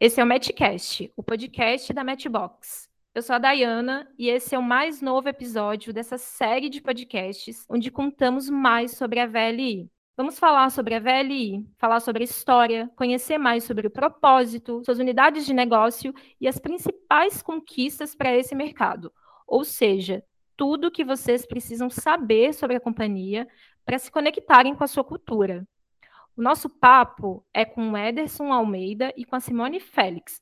Esse é o Matchcast, o podcast da Matchbox. Eu sou a Dayana e esse é o mais novo episódio dessa série de podcasts onde contamos mais sobre a VLI. Vamos falar sobre a VLI, falar sobre a história, conhecer mais sobre o propósito, suas unidades de negócio e as principais conquistas para esse mercado. Ou seja, tudo o que vocês precisam saber sobre a companhia para se conectarem com a sua cultura. O nosso papo é com o Ederson Almeida e com a Simone Félix,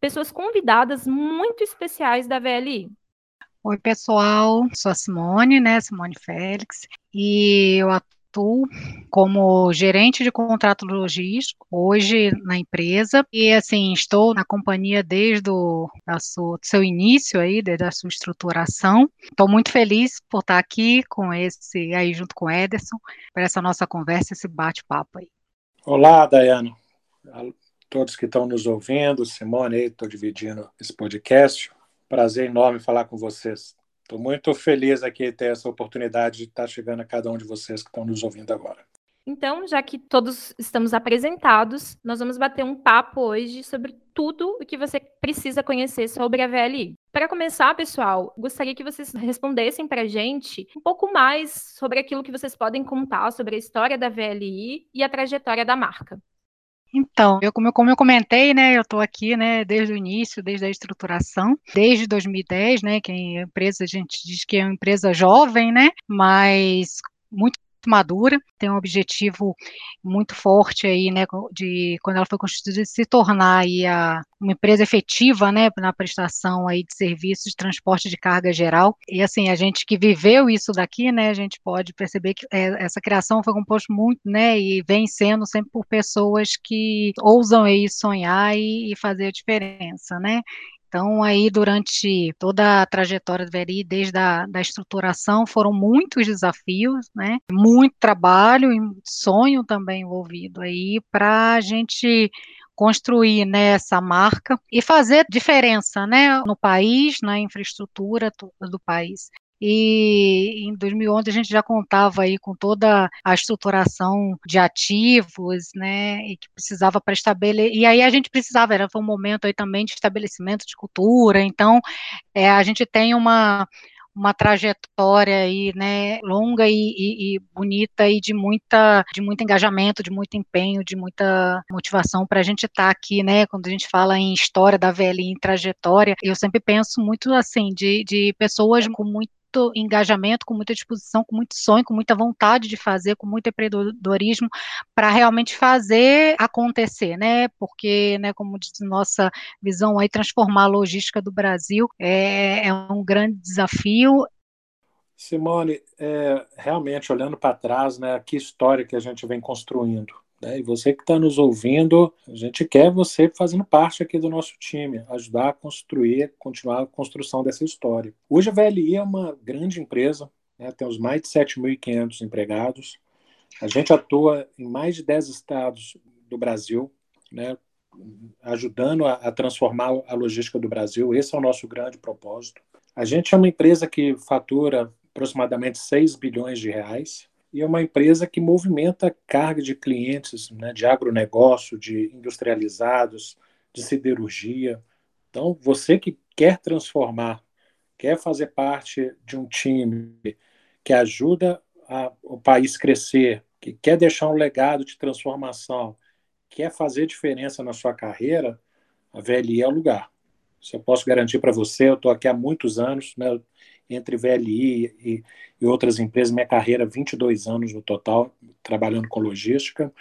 pessoas convidadas muito especiais da VLI. Oi, pessoal, sou a Simone, né, Simone Félix, e eu atuo como gerente de contrato logístico hoje na empresa e assim estou na companhia desde o seu início aí, desde a sua estruturação. Estou muito feliz por estar aqui com esse aí junto com o Ederson para essa nossa conversa, esse bate-papo aí. Olá, Dayana. A todos que estão nos ouvindo, Simone, estou dividindo esse podcast. Prazer enorme falar com vocês. Estou muito feliz aqui ter essa oportunidade de estar chegando a cada um de vocês que estão nos ouvindo agora. Então, já que todos estamos apresentados, nós vamos bater um papo hoje sobre tudo o que você precisa conhecer sobre a VLI. Para começar, pessoal, gostaria que vocês respondessem para a gente um pouco mais sobre aquilo que vocês podem contar sobre a história da VLI e a trajetória da marca. Então, eu, como, eu, como eu comentei, né, eu estou aqui, né, desde o início, desde a estruturação, desde 2010, né, que a empresa, a gente diz que é uma empresa jovem, né, mas muito madura, tem um objetivo muito forte aí, né, de quando ela foi constituída se tornar aí a, uma empresa efetiva, né, na prestação aí de serviços de transporte de carga geral. E assim, a gente que viveu isso daqui, né, a gente pode perceber que é, essa criação foi composta muito, né, e vem sendo sempre por pessoas que ousam aí sonhar e, e fazer a diferença, né? Então, aí, durante toda a trajetória do VRI, desde a da estruturação, foram muitos desafios, né? Muito trabalho e sonho também envolvido aí para a gente construir né, essa marca e fazer diferença né, no país, na infraestrutura do país. E em 2011 a gente já contava aí com toda a estruturação de ativos, né, e que precisava para estabelecer, e aí a gente precisava, era um momento aí também de estabelecimento de cultura, então é, a gente tem uma uma trajetória aí, né, longa e, e, e, bonita e de muita, de muito engajamento, de muito empenho, de muita motivação para a gente estar tá aqui, né, quando a gente fala em história da VLI, em trajetória, eu sempre penso muito assim, de, de pessoas com muito muito engajamento, com muita disposição, com muito sonho, com muita vontade de fazer, com muito empreendedorismo para realmente fazer acontecer, né? Porque, né, como diz nossa visão aí, transformar a logística do Brasil é, é um grande desafio. Simone, é, realmente olhando para trás, né, que história que a gente vem construindo. Né? E você que está nos ouvindo, a gente quer você fazendo parte aqui do nosso time, ajudar a construir, continuar a construção dessa história. Hoje a VLI é uma grande empresa, né? temos mais de 7.500 empregados, a gente atua em mais de 10 estados do Brasil, né? ajudando a, a transformar a logística do Brasil, esse é o nosso grande propósito. A gente é uma empresa que fatura aproximadamente 6 bilhões de reais, e é uma empresa que movimenta carga de clientes né, de agronegócio, de industrializados, de siderurgia. Então, você que quer transformar, quer fazer parte de um time que ajuda a, o país crescer, que quer deixar um legado de transformação, quer fazer diferença na sua carreira, a VLI é o lugar. Isso eu posso garantir para você, eu estou aqui há muitos anos, né? Entre VLI e, e outras empresas, minha carreira, 22 anos no total, trabalhando com logística,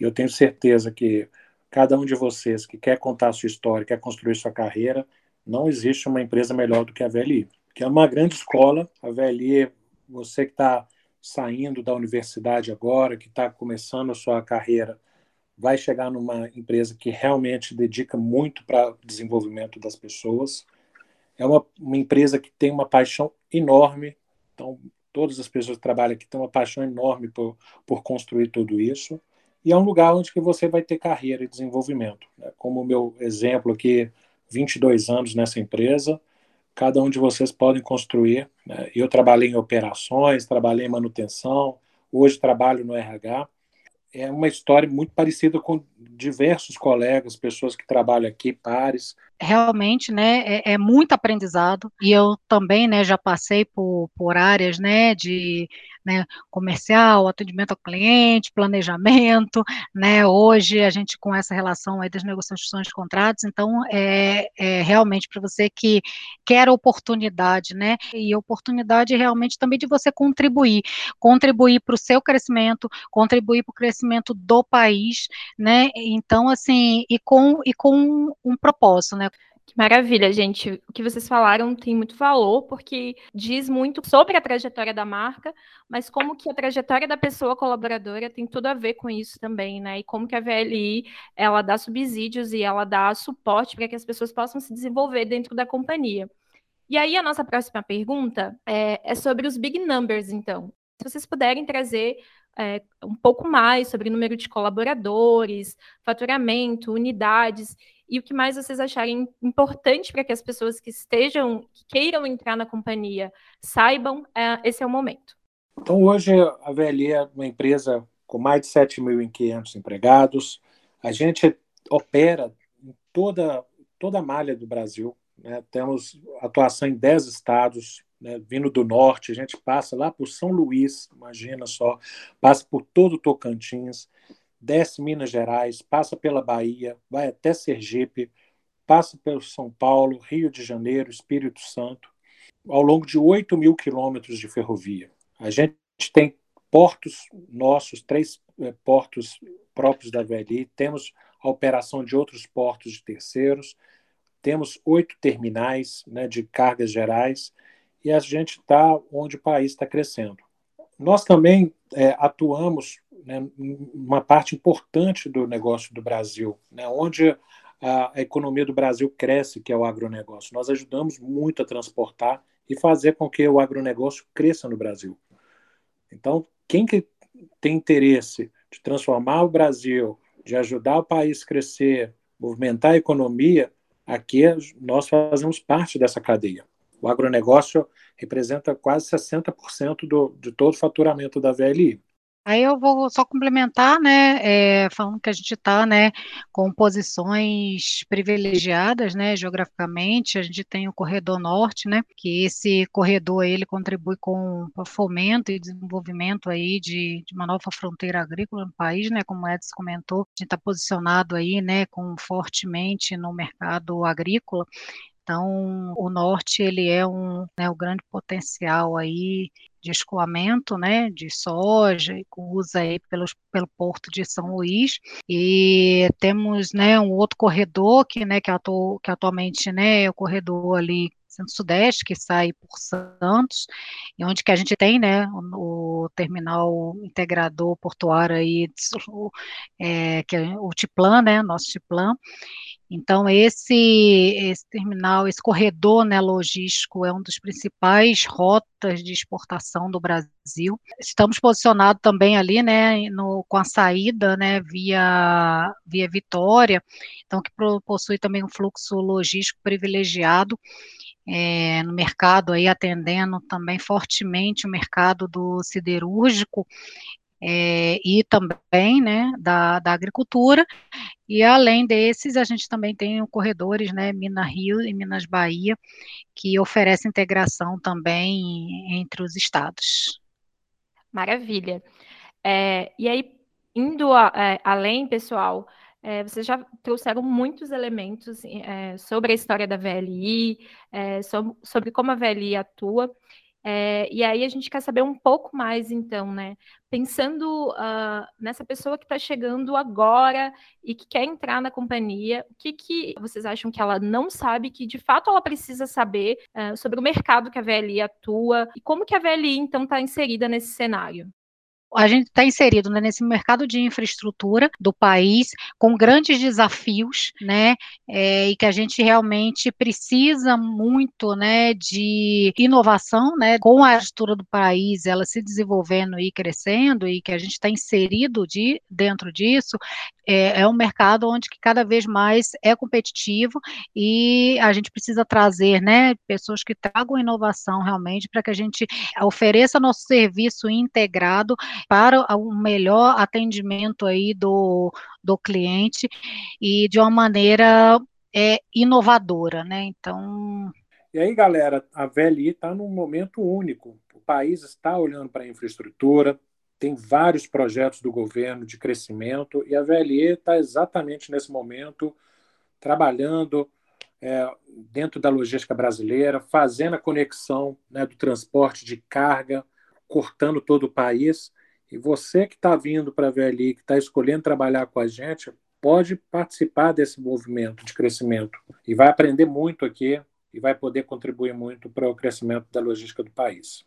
e eu tenho certeza que cada um de vocês que quer contar a sua história, quer construir sua carreira, não existe uma empresa melhor do que a VLI, que é uma grande escola. A VLI, você que está saindo da universidade agora, que está começando a sua carreira, vai chegar numa empresa que realmente dedica muito para o desenvolvimento das pessoas. É uma, uma empresa que tem uma paixão enorme. Então, todas as pessoas que trabalham aqui têm uma paixão enorme por, por construir tudo isso. E é um lugar onde que você vai ter carreira e desenvolvimento. Né? Como o meu exemplo aqui, 22 anos nessa empresa, cada um de vocês podem construir. Né? Eu trabalhei em operações, trabalhei em manutenção, hoje trabalho no RH. é uma história muito parecida com diversos colegas, pessoas que trabalham aqui, pares. Realmente, né, é, é muito aprendizado. E eu também, né, já passei por, por áreas, né, de né, comercial, atendimento ao cliente, planejamento, né, hoje a gente com essa relação aí das negociações de contratos, então é, é realmente para você que quer oportunidade, né, e oportunidade realmente também de você contribuir, contribuir para o seu crescimento, contribuir para o crescimento do país, né, então assim, e com, e com um propósito, né, maravilha, gente. O que vocês falaram tem muito valor, porque diz muito sobre a trajetória da marca, mas como que a trajetória da pessoa colaboradora tem tudo a ver com isso também, né? E como que a VLI, ela dá subsídios e ela dá suporte para que as pessoas possam se desenvolver dentro da companhia. E aí, a nossa próxima pergunta é, é sobre os big numbers, então. Se vocês puderem trazer é, um pouco mais sobre o número de colaboradores, faturamento, unidades e o que mais vocês acharem importante para que as pessoas que estejam, que queiram entrar na companhia, saibam, é, esse é o momento. Então, hoje a VLE é uma empresa com mais de 7.500 empregados. A gente opera em toda, toda a malha do Brasil. Né? Temos atuação em 10 estados, né? vindo do norte. A gente passa lá por São Luís, imagina só, passa por todo o Tocantins desce Minas Gerais, passa pela Bahia, vai até Sergipe, passa pelo São Paulo, Rio de Janeiro, Espírito Santo, ao longo de 8 mil quilômetros de ferrovia. A gente tem portos nossos, três é, portos próprios da VLI, temos a operação de outros portos de terceiros, temos oito terminais né, de cargas gerais e a gente está onde o país está crescendo. Nós também é, atuamos né, uma parte importante do negócio do Brasil, né, onde a, a, economia do Brasil cresce, que é o agronegócio. Nós ajudamos muito a transportar e fazer com que o agronegócio cresça no Brasil. Então, quem que tem interesse de transformar o Brasil, de ajudar o país a crescer, movimentar a economia, aqui nós fazemos parte dessa cadeia. O agronegócio representa quase 60% do, de todo o faturamento da VLI. Aí eu vou só complementar, né, é, falando que a gente está, né, com posições privilegiadas, né, geograficamente, a gente tem o corredor norte, né, que esse corredor ele contribui com o fomento e desenvolvimento aí de, de uma nova fronteira agrícola no país, né, como o Edson comentou, a gente está posicionado aí, né, com fortemente no mercado agrícola, então, o norte ele é um, né, o grande potencial aí de escoamento, né, de soja, usa aí pelos, pelo porto de São Luís, e temos, né, um outro corredor que, né, que, atu, que atualmente, né, é o corredor ali centro-sudeste, que sai por Santos, e onde que a gente tem, né, o, terminal integrador portuário aí, é, que é o Tiplan, né, nosso Tiplan, então, esse, esse terminal, esse corredor né, logístico é um dos principais rotas de exportação do Brasil. Estamos posicionados também ali, né, no, com a saída, né, via, via Vitória, então que possui também um fluxo logístico privilegiado é, no mercado aí atendendo também fortemente o mercado do siderúrgico é, e também né, da, da agricultura, e além desses, a gente também tem corredores, né, Minas Rio e Minas Bahia, que oferecem integração também entre os estados. Maravilha. É, e aí, indo a, é, além, pessoal, é, vocês já trouxeram muitos elementos é, sobre a história da VLI, é, sobre, como a VLI atua. É, e aí a gente quer saber um pouco mais, então, né? Pensando uh, nessa pessoa que está chegando agora e que quer entrar na companhia, o que, que vocês acham que ela não sabe, que de fato ela precisa saber uh, sobre o mercado que a VLI atua e como que a VLI, então, está inserida nesse cenário? A gente está inserido né, nesse mercado de infraestrutura do país com grandes desafios, né, é, e que a gente realmente precisa muito, né, de inovação, né, com a estrutura do país, ela se desenvolvendo e crescendo e que a gente está inserido de, dentro disso, é, é, um mercado onde que cada vez mais é competitivo e a gente precisa trazer, né, pessoas que tragam inovação realmente para que a gente ofereça nosso serviço integrado para o melhor atendimento aí do, do cliente e de uma maneira é, inovadora, né? Então. E aí, galera, a VLI está num momento único. O país está olhando para a infraestrutura, tem vários projetos do governo de crescimento e a VLE está exatamente nesse momento trabalhando é, dentro da logística brasileira, fazendo a conexão né, do transporte de carga, cortando todo o país. E você que está vindo para a VLI, que está escolhendo trabalhar com a gente, pode participar desse movimento de crescimento e vai aprender muito aqui e vai poder contribuir muito para o crescimento da logística do país.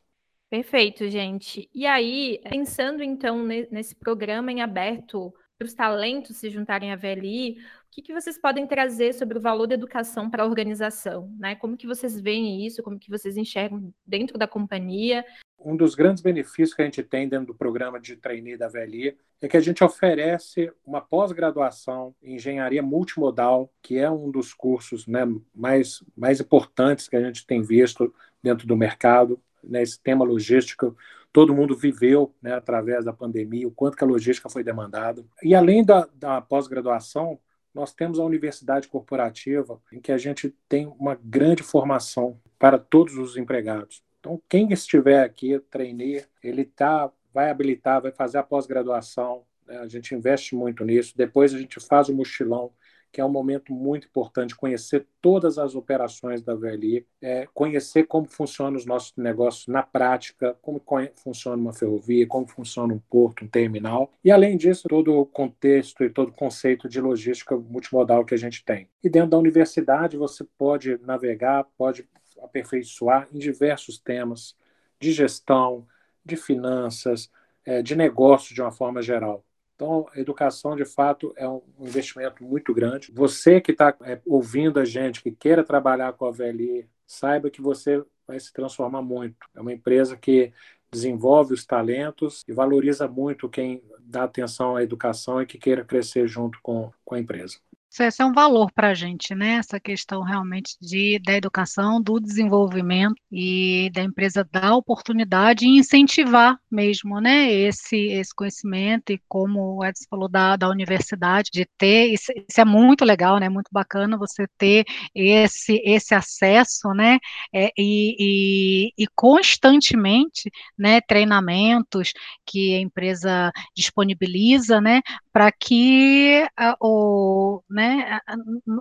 Perfeito, gente. E aí, pensando então nesse programa em aberto para os talentos se juntarem à VLI, o que, que vocês podem trazer sobre o valor da educação para a organização? Né? Como que vocês veem isso? Como que vocês enxergam dentro da companhia? Um dos grandes benefícios que a gente tem dentro do programa de trainee da VLI é que a gente oferece uma pós-graduação em engenharia multimodal, que é um dos cursos né, mais, mais importantes que a gente tem visto dentro do mercado né, esse tema logístico, todo mundo viveu né, através da pandemia, o quanto que a logística foi demandada. E além da, da pós-graduação, nós temos a universidade corporativa, em que a gente tem uma grande formação para todos os empregados. Então, quem estiver aqui, trainee, ele tá, vai habilitar, vai fazer a pós-graduação, né, a gente investe muito nisso. Depois a gente faz o mochilão, que é um momento muito importante, conhecer todas as operações da VLI, é, conhecer como funcionam os nossos negócios na prática, como funciona uma ferrovia, como funciona um porto, um terminal, e além disso, todo o contexto e todo o conceito de logística multimodal que a gente tem. E dentro da universidade, você pode navegar, pode aperfeiçoar em diversos temas de gestão, de finanças, é, de negócio de uma forma geral. Então, educação, de fato, é um investimento muito grande. Você que está é, ouvindo a gente, que queira trabalhar com a VLI, saiba que você vai se transformar muito. É uma empresa que desenvolve os talentos e valoriza muito quem dá atenção à educação e que queira crescer junto com, com a empresa. Isso é um valor para a gente, né? Essa questão realmente de, da educação, do desenvolvimento e da empresa dar oportunidade e incentivar mesmo, né? Esse, esse conhecimento e como o Edson falou da, da universidade, de ter, isso, isso é muito legal, né? Muito bacana você ter esse, esse acesso, né? É, e, e, e constantemente, né? Treinamentos que a empresa disponibiliza, né? Para que o, né,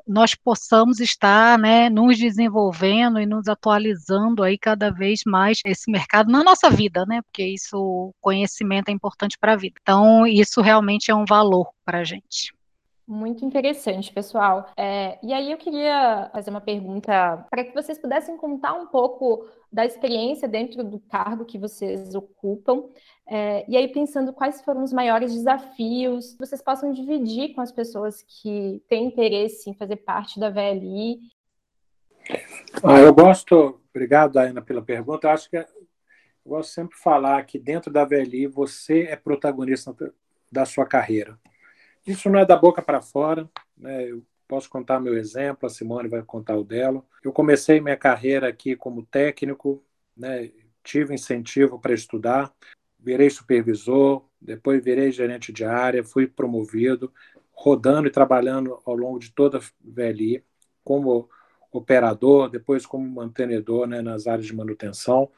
nós possamos estar né, nos desenvolvendo e nos atualizando aí cada vez mais esse mercado na nossa vida, né? Porque isso, conhecimento é importante para a vida. Então, isso realmente é um valor para a gente. Muito interessante, pessoal. É, e aí eu queria fazer uma pergunta para que vocês pudessem contar um pouco da experiência dentro do cargo que vocês ocupam. É, e aí pensando quais foram os maiores desafios vocês possam dividir com as pessoas que têm interesse em fazer parte da VLI. Ah, eu gosto, obrigado, Diana, pela pergunta. Acho que eu gosto sempre de falar que dentro da VLI você é protagonista da sua carreira. Isso não é da boca para fora, né? Eu posso contar meu exemplo, a Simone vai contar o dela. Eu comecei minha carreira aqui como técnico, né? tive incentivo para estudar, virei supervisor, depois virei gerente de área, fui promovido, rodando e trabalhando ao longo de toda a VLI, como operador, depois como mantenedor né, nas áreas de manutenção,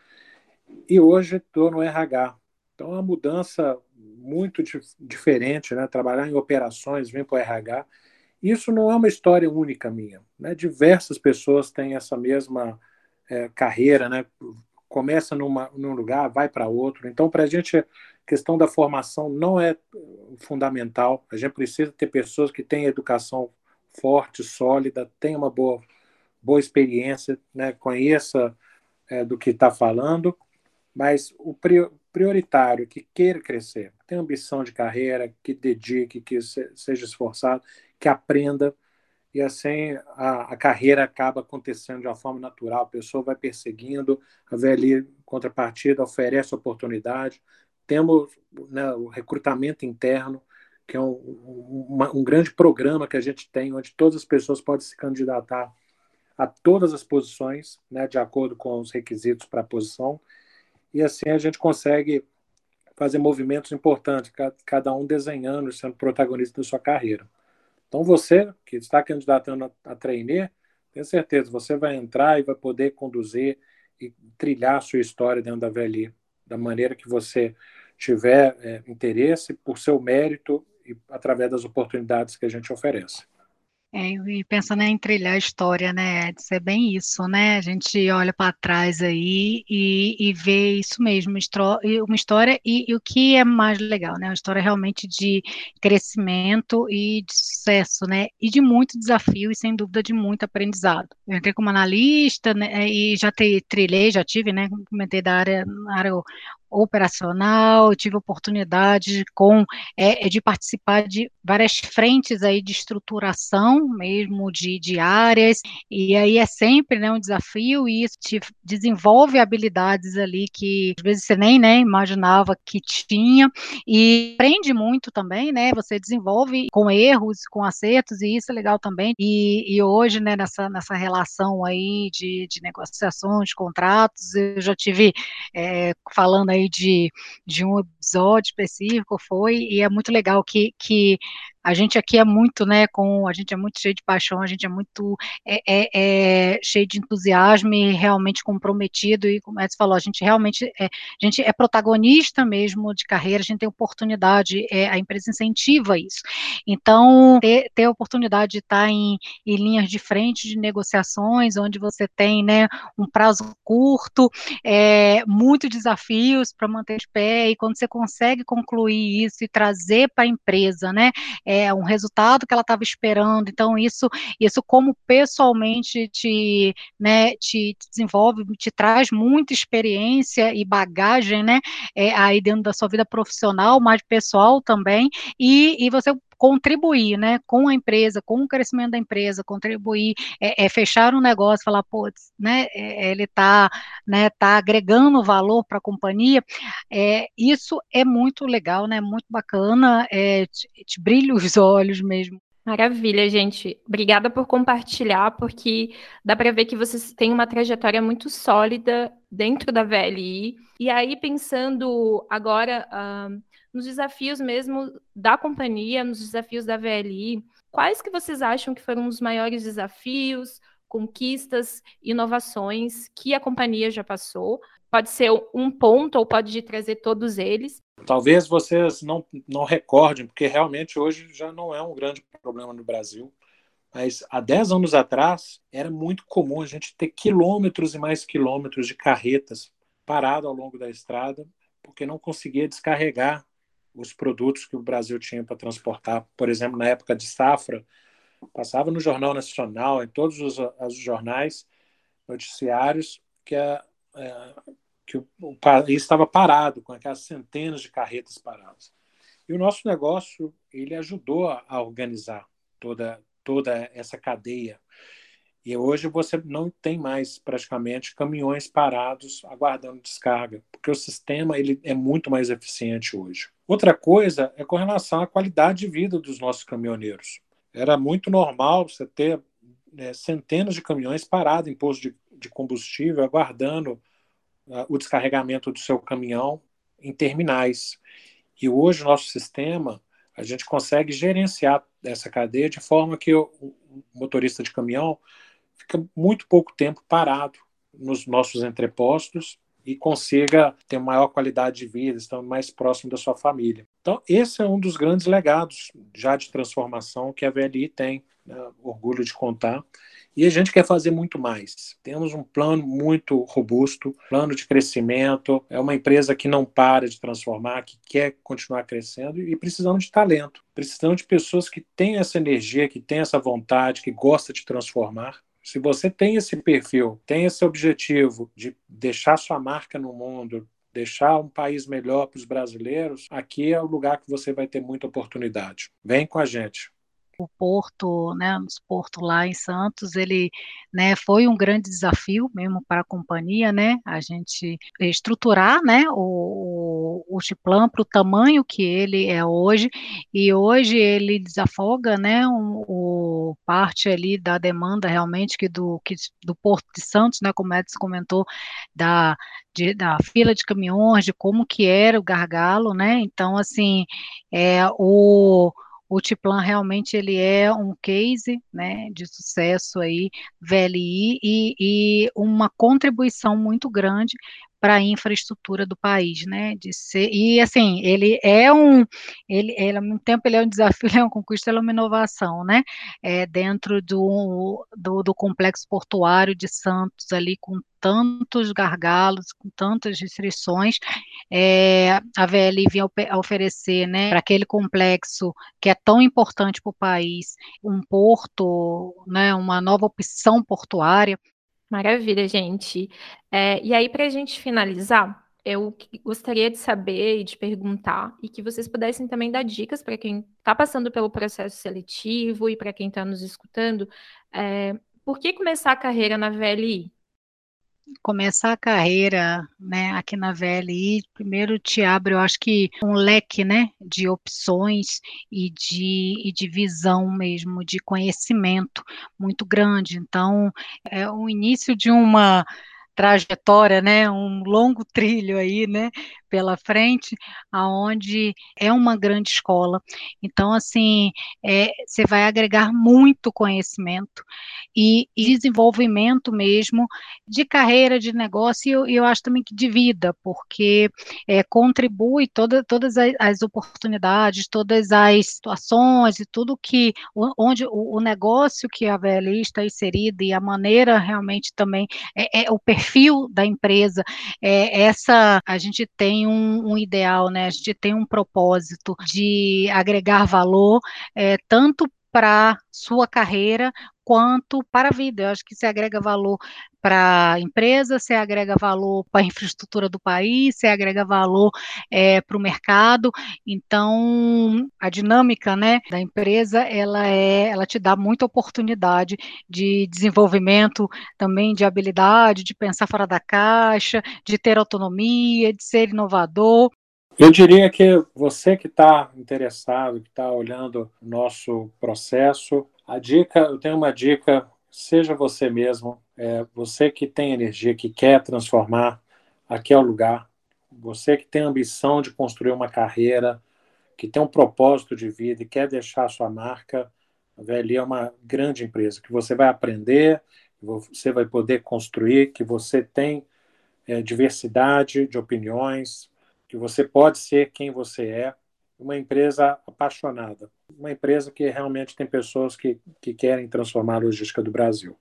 e hoje estou no RH. Então, uma mudança muito diferente, né? Trabalhar em operações, vir para o RH. Isso não é uma história única minha, né? Diversas pessoas têm essa mesma é, carreira, né? Começa numa, num lugar, vai para outro. Então, para a gente, a questão da formação não é fundamental. A gente precisa ter pessoas que têm educação forte, sólida, tenham uma boa, boa experiência, né? conheça é, do que está falando, mas o prioritário, que queira crescer, tem ambição de carreira, que dedique, que seja esforçado, que aprenda, e assim a, a, carreira acaba acontecendo de uma forma natural, a pessoa vai perseguindo, a VLI contrapartida oferece oportunidade, temos né, o recrutamento interno, que é um, um, um grande programa que a gente tem, onde todas as pessoas podem se candidatar a todas as posições, né, de acordo com os requisitos para a posição, e assim a gente consegue fazer movimentos importantes, cada um desenhando, sendo protagonista da sua carreira. Então, você que está candidatando a, a trainer, tenha certeza, você vai entrar e vai poder conduzir e trilhar a sua história dentro da VLI, da maneira que você tiver é, interesse, por seu mérito e através das oportunidades que a gente oferece. É, e pensando em trilhar a história, né, Edson, é bem isso, né? A gente olha para trás aí e, e vê isso mesmo, uma história e, e, o que é mais legal, né? Uma história realmente de crescimento e de sucesso, né? E de muito desafio e sem dúvida de muito aprendizado. Eu entrei como analista, né, e já trilhei, já tive, né? Comentei da área, área operacional, tive oportunidade com é, é, de participar de várias frentes aí de estruturação mesmo de, de áreas, e aí é sempre né, um desafio e isso te desenvolve habilidades ali que às vezes você nem né, imaginava que tinha, e aprende muito também, né? Você desenvolve com erros, com acertos, e isso é legal também. E, e hoje, né, nessa, nessa relação aí de, de negociações, de contratos, eu já tive é, falando aí de, de um episódio específico, foi, e é muito legal que, que a gente aqui é muito, né, com, a gente é muito cheio de paixão, a gente é muito é, é, é cheio de entusiasmo e realmente comprometido, e como Edson falou, a gente realmente é, a gente é protagonista mesmo de carreira, a gente tem oportunidade, é, a empresa incentiva isso. Então, ter, ter a oportunidade de estar em, em linhas de frente de negociações, onde você tem, né, um prazo curto, é, muitos desafios para manter de pé, e quando você consegue concluir isso e trazer para a empresa, né, é, um resultado que ela estava esperando. Então, isso, isso como pessoalmente te, né, te, desenvolve, te traz muita experiência e bagagem, né, é, aí dentro da sua vida profissional, mas pessoal também, e, e você contribuir, né, com a empresa, com o crescimento da empresa, contribuir, é, é fechar um negócio, falar, pô, né, é, ele está, né, tá agregando valor para a companhia, é, isso é muito legal, né, muito bacana, é, te, te brilha os olhos mesmo. Maravilha, gente. Obrigada por compartilhar, porque dá para ver que vocês têm uma trajetória muito sólida dentro da VLI. E aí, pensando agora, uh, nos desafios mesmo da companhia, nos desafios da VLI. Quais que vocês acham que foram os maiores desafios, conquistas, inovações que a companhia já passou? Pode ser um ponto ou pode trazer todos eles. Talvez vocês não, não recordem, porque realmente hoje já não é um grande problema no Brasil. Mas há 10 anos atrás era muito comum a gente ter quilômetros e mais quilômetros de carretas parado ao longo da estrada, porque não conseguia descarregar os produtos que o Brasil tinha para transportar. Por exemplo, na época de safra, passava no Jornal Nacional, em todos os, os jornais, noticiários, que, a, é, que o, o país estava parado, com aquelas centenas de carretas paradas. E o nosso negócio, ele ajudou a, organizar toda, toda essa cadeia e hoje você não tem mais praticamente caminhões parados aguardando descarga, porque o sistema ele é muito mais eficiente hoje. Outra coisa é com relação à qualidade de vida dos nossos caminhoneiros. Era muito normal você ter né, centenas de caminhões parados em postos de, de combustível, aguardando uh, o descarregamento do seu caminhão em terminais. E hoje o nosso sistema, a gente consegue gerenciar essa cadeia de forma que o, o motorista de caminhão fica muito pouco tempo parado nos nossos entrepostos e consiga ter maior qualidade de vida, estando mais próximo da sua família. Então, esse é um dos grandes legados já de transformação que a VLI tem, né? orgulho de contar. E a gente quer fazer muito mais. Temos um plano muito robusto, plano de crescimento. É uma empresa que não para de transformar, que quer continuar crescendo e precisamos de talento. Precisamos de pessoas que têm essa energia, que têm essa vontade, que gostam de transformar se você tem esse perfil, tem esse objetivo de deixar sua marca no mundo, deixar um país melhor para os brasileiros, aqui é o lugar que você vai ter muita oportunidade. Vem com a gente o porto, né, nos portos lá em Santos, ele, né, foi um grande desafio mesmo para a companhia, né, a gente estruturar, né, o, o, o para o tamanho que ele é hoje, e hoje ele desafoga, né, o parte ali da demanda realmente que do, que, do Porto de Santos, né, como Edson comentou, da, de, da fila de caminhões, de como que era o gargalo, né, então, assim, é, o o Tiplan realmente ele é um case né, de sucesso aí, VLI, e, e uma contribuição muito grande para a infraestrutura do país, né? De ser, e assim, ele é um, ele, ele, ao mesmo tempo ele é um desafio, ele é uma conquista, ele é uma inovação, né? É, dentro do, do, do complexo portuário de Santos, ali com tantos gargalos, com tantas restrições, é, a VLI vinha oferecer, né, para aquele complexo que é tão importante para o país, um porto, né, uma nova opção portuária, Maravilha, gente. É, e aí, para a gente finalizar, eu gostaria de saber e de perguntar, e que vocês pudessem também dar dicas para quem está passando pelo processo seletivo e para quem está nos escutando, é, por que começar a carreira na VLI? Começar a carreira, né, aqui na VLI, primeiro te abre, eu acho que um leque, né, de opções e de, e de visão mesmo, de conhecimento muito grande. Então, é o início de uma trajetória, né, um longo trilho aí, né, pela frente, aonde é uma grande escola. Então, assim, é, você vai agregar muito conhecimento e, e, desenvolvimento mesmo de carreira, de negócio e eu, eu acho também que de vida, porque é, contribui toda, todas as, oportunidades, todas as situações e tudo que, onde o, o negócio que a VLI está inserida e a maneira realmente também, é, é o perfil da empresa, é, essa, a gente tem um, um, ideal, né? A gente tem um propósito de agregar valor, é, tanto para sua carreira quanto para a vida. Eu acho que se agrega valor para a empresa, se agrega valor para a infraestrutura do país, se agrega valor é, para o mercado. Então, a dinâmica né, da empresa, ela, é, ela te dá muita oportunidade de desenvolvimento também de habilidade, de pensar fora da caixa, de ter autonomia, de ser inovador. Eu diria que você que está interessado, que está olhando o nosso processo, a dica, eu tenho uma dica, seja você mesmo, é, você que tem energia, que quer transformar, aqui é o lugar. Você que tem ambição de construir uma carreira, que tem um propósito de vida e quer deixar a sua marca, a VLI é uma grande empresa, que você vai aprender, você vai poder construir, que você tem é, diversidade de opiniões, que você pode ser quem você é, uma empresa apaixonada, uma empresa que realmente tem pessoas que, que querem transformar a logística do Brasil.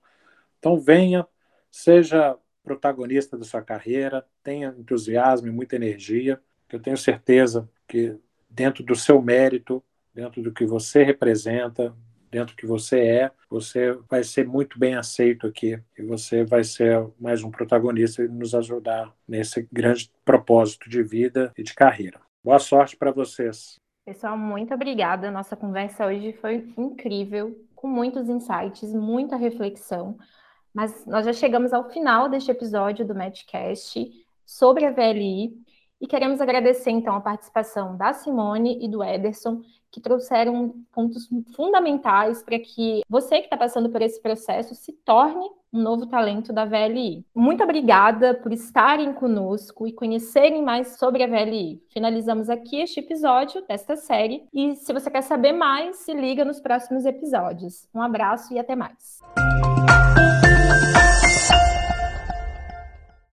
Então, venha, seja protagonista da sua carreira, tenha entusiasmo e muita energia, que eu tenho certeza que dentro do seu mérito, dentro do que você representa, dentro que você é, você vai ser muito bem aceito aqui e você vai ser mais um protagonista e nos ajudar nesse grande propósito de vida e de carreira. Boa sorte para vocês. Pessoal, muito obrigada. Nossa conversa hoje foi incrível, com muitos insights, muita reflexão. Mas nós já chegamos ao final deste episódio do Matchcast sobre a VLI e queremos agradecer então a participação da Simone e do Ederson, que trouxeram pontos fundamentais para que você que está passando por esse processo se torne um novo talento da VLI. Muito obrigada por estarem conosco e conhecerem mais sobre a VLI. Finalizamos aqui este episódio desta série e se você quer saber mais, se liga nos próximos episódios. Um abraço e até mais.